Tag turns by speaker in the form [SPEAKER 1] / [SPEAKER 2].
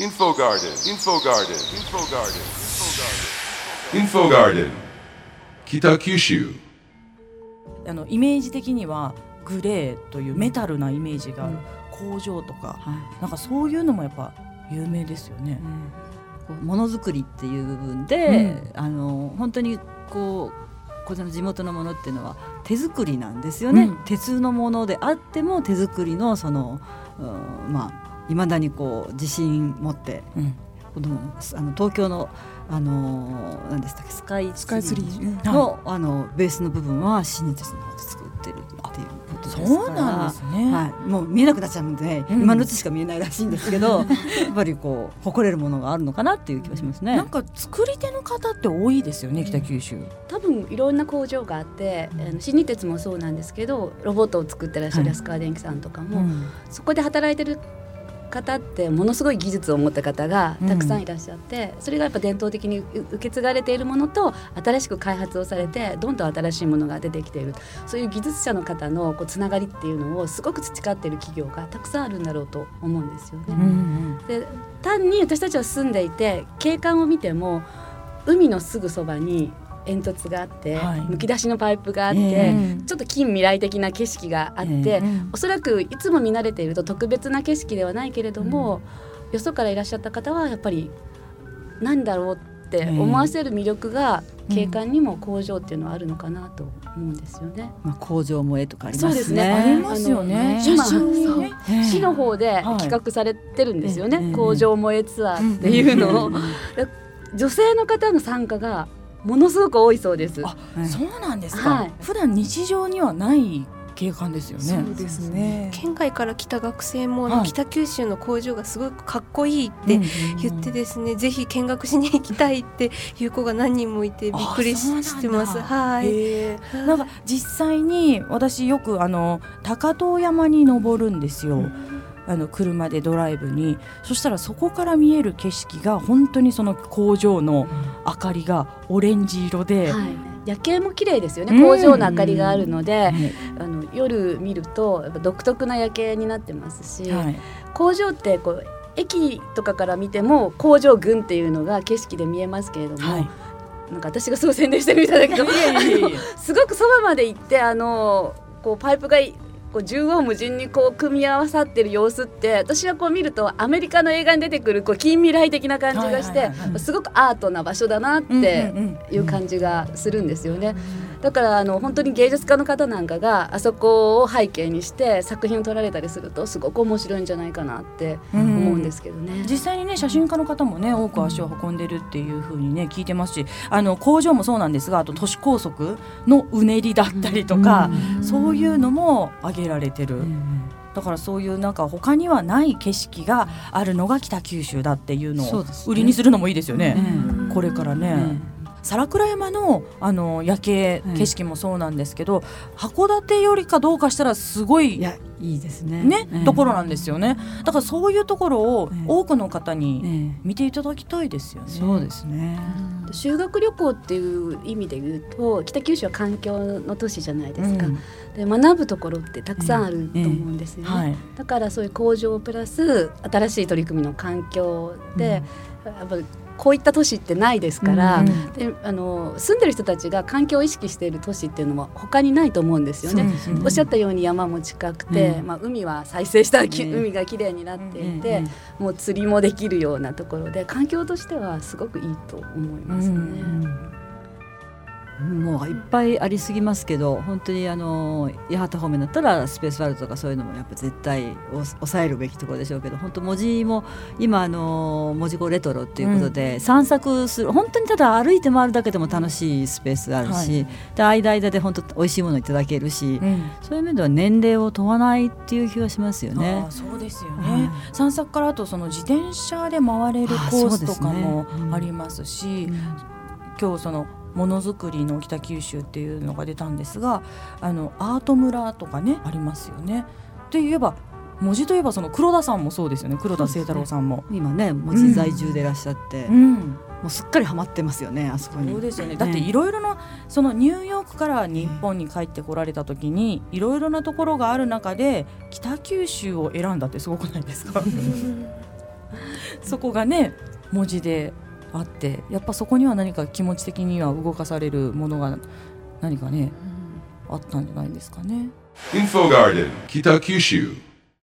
[SPEAKER 1] Info Garden, Info Garden, Info Garden, Info Garden, 北九州
[SPEAKER 2] あのイメージ的にはグレーというメタルなイメージがある、工場とか。
[SPEAKER 3] はい。
[SPEAKER 2] なんかそういうのもやっぱ有名ですよね。
[SPEAKER 3] こうものづくりっていう部分で、あの本当にこうこちらの地元のものっていうのは手作りなんですよね、
[SPEAKER 2] うん。
[SPEAKER 3] 鉄のものであっても手作りのその、うんまあいまだにこう自信持って
[SPEAKER 2] うん。
[SPEAKER 3] このあの東京のあの何でしたっけ？スカイ
[SPEAKER 4] スカイツリー。
[SPEAKER 3] の,、あのベースの部分は新日鉄の方で作ってるっていうことですから。
[SPEAKER 2] そうなんですね。
[SPEAKER 3] はい、もう見えなくなっちゃうんで、
[SPEAKER 2] うん。
[SPEAKER 3] 今のうちしか見えないらしいんですけど やっぱりこう誇れるものがあるのかなっていう気がしますね。
[SPEAKER 2] なんか作り手の方って多いですよね北九州。
[SPEAKER 5] 多分いろんな工場があって、あの新日鉄もそうなんですけどロボットを作ってらっしゃる
[SPEAKER 3] はい
[SPEAKER 5] 安川電機さんとかも、
[SPEAKER 2] うん。
[SPEAKER 5] そこで働いてる方ってものすごい技術を持った方がたくさんいらっしゃって、それがやっぱ伝統的にう受け継がれているものと新しく開発をされてどんどん新しいものが出てきている。そういう技術者の方のこうつながりっていうのをすごく培っている企業がたくさんあるんだろうと思うんですよね。
[SPEAKER 2] うんうん。
[SPEAKER 5] で単に私たちは住んでいて景観を見ても海のすぐそばに煙突があって、
[SPEAKER 2] はい。
[SPEAKER 5] むき出しのパイプがあって、ちょっと近未来的な景色があって、おそらくいつも見慣れていると特別な景色ではないけれども、よそからいらっしゃった方はやっぱり何だろうって思わせる魅力が景観にも工場っていうのはあるのかなと思うんですよね。
[SPEAKER 3] まあ工場萌えとかありますね。
[SPEAKER 5] そうですね。
[SPEAKER 2] ありますよね。
[SPEAKER 5] 市の方で
[SPEAKER 2] はい。
[SPEAKER 5] 企画されてるんですよね、
[SPEAKER 3] ええ。
[SPEAKER 5] 工場萌え。ツアーっていうのを、
[SPEAKER 3] うん。
[SPEAKER 5] 女性の方の参加がものすごく多いそうです。
[SPEAKER 2] あ
[SPEAKER 3] はい
[SPEAKER 2] そうなんですか。
[SPEAKER 5] はい
[SPEAKER 2] 普段日常にはない景観ですよね。
[SPEAKER 4] そうですね県外から来た学生も、
[SPEAKER 2] はい
[SPEAKER 4] 北九州の工場がすごくかっこいいって言ってですね、ぜひ見学しに行きたいっていう子が何人もいてびっくりしてます。はい。
[SPEAKER 2] なんか実際に私よくあの高遠山に登るんですよ。あの車でドライブにそしたらそこから見える景色が本当にその工場の明かりがオレンジ色で、
[SPEAKER 5] はい、夜景も綺麗ですよね、
[SPEAKER 2] うん。
[SPEAKER 5] 工場の明かりがあるので、
[SPEAKER 2] ね
[SPEAKER 5] あの夜見るとやっぱ独特な夜景になってますし、
[SPEAKER 2] はい。
[SPEAKER 5] 工場ってこう駅とかから見ても工場群っていうのが景色で見えますけれども、
[SPEAKER 2] はい。
[SPEAKER 5] なんか私がすごい宣伝してるみたいだけど すごくそばまで行ってあのこうパイプがいこう縦横無尽にこう組み合わさってる様子って私はこう見るとアメリカの映画に出てくるこう近未来的な感じがして、すごくアートな場所だなって
[SPEAKER 2] うんうんうん
[SPEAKER 5] いう感じがするんですよね。だからあの本当に芸術家の方なんかがあそこを背景にして作品を撮られたりするとすごく面白いんじゃないかなって思うんですけどね。
[SPEAKER 2] 実際にね写真家の方もね多く足を運んでるっていう風にね聞いてますしあの工場もそうなんですがあと都市高速のうねりだったりとか、そういうのも挙げられてる。だからそういうなんか他にはない景色があるのが北九州だっていうのを売りにするのもいいですよね。
[SPEAKER 3] え
[SPEAKER 2] これからね。皿倉山のあの夜景
[SPEAKER 3] はい
[SPEAKER 2] 景色もそうなんですけど、函館よりかどうかしたらすごい
[SPEAKER 3] いやいいですね。
[SPEAKER 2] ね、
[SPEAKER 3] ええ
[SPEAKER 2] ところなんですよね。だからそういうところを
[SPEAKER 3] ええ
[SPEAKER 2] 多くの方に
[SPEAKER 3] ええ
[SPEAKER 2] 見ていただきたいですよね。
[SPEAKER 3] そうですね。
[SPEAKER 5] 修学旅行っていう意味で言うと北九州は環境の都市じゃないですか、
[SPEAKER 2] うん。
[SPEAKER 5] で学ぶところってたくさんあると思うんですよね、
[SPEAKER 2] はい。
[SPEAKER 5] だからそういう工場プラス新しい取り組みの環境で、やっぱりこういった都市ってないですから、
[SPEAKER 2] うん
[SPEAKER 5] であの住んでる人たちが環境を意識している都市っていうのは他にないと思うんですよね。
[SPEAKER 3] ね。
[SPEAKER 5] おっしゃったように山も近くて、
[SPEAKER 3] うん。
[SPEAKER 5] まあ、海は再生したき、
[SPEAKER 3] ね
[SPEAKER 5] 海がきれいになっていて、
[SPEAKER 3] ええ
[SPEAKER 5] もう釣りもできるようなところで環境としてはすごくいいと思いますね。
[SPEAKER 3] もういっぱいありすぎますけど本当にあの八幡方面だったらスペースワールドとかそういうのもやっぱ絶対お抑えるべきところでしょうけど本当文字も今あの文字語レトロっていうことで、散策する本当にただ歩いて回るだけでも楽しいスペースがあるし、で間間で本当美味しいものいただけるし、
[SPEAKER 2] うん。
[SPEAKER 3] そういう面では年齢を問わないっていう気がしますよね。
[SPEAKER 2] そうですよ
[SPEAKER 3] はい。
[SPEAKER 2] ね、散策からあとその自転車で回れるコースとかも
[SPEAKER 3] うん。
[SPEAKER 2] ありますし、今日そのものづくりの北九州っていうのが出たんですがあのアート村とかねありますよね。で言えば文字といえばその黒田さんもそうですよね。黒田清太郎さんも。
[SPEAKER 3] 今ね文字在住でいらっしゃって、も
[SPEAKER 2] うん、
[SPEAKER 3] うすっかりハマってますよねあそこに。
[SPEAKER 2] そうですよね。だっていろいろなそのニューヨークから日本に帰ってこられた時にいろいろなところがある中で北九州を選んだってすごくないですか？そこがね文字であってやっぱそこには何か気持ち的には動かされるものが何かねあったんじゃないですかね。
[SPEAKER 1] Info Garden, Kita Kyushu.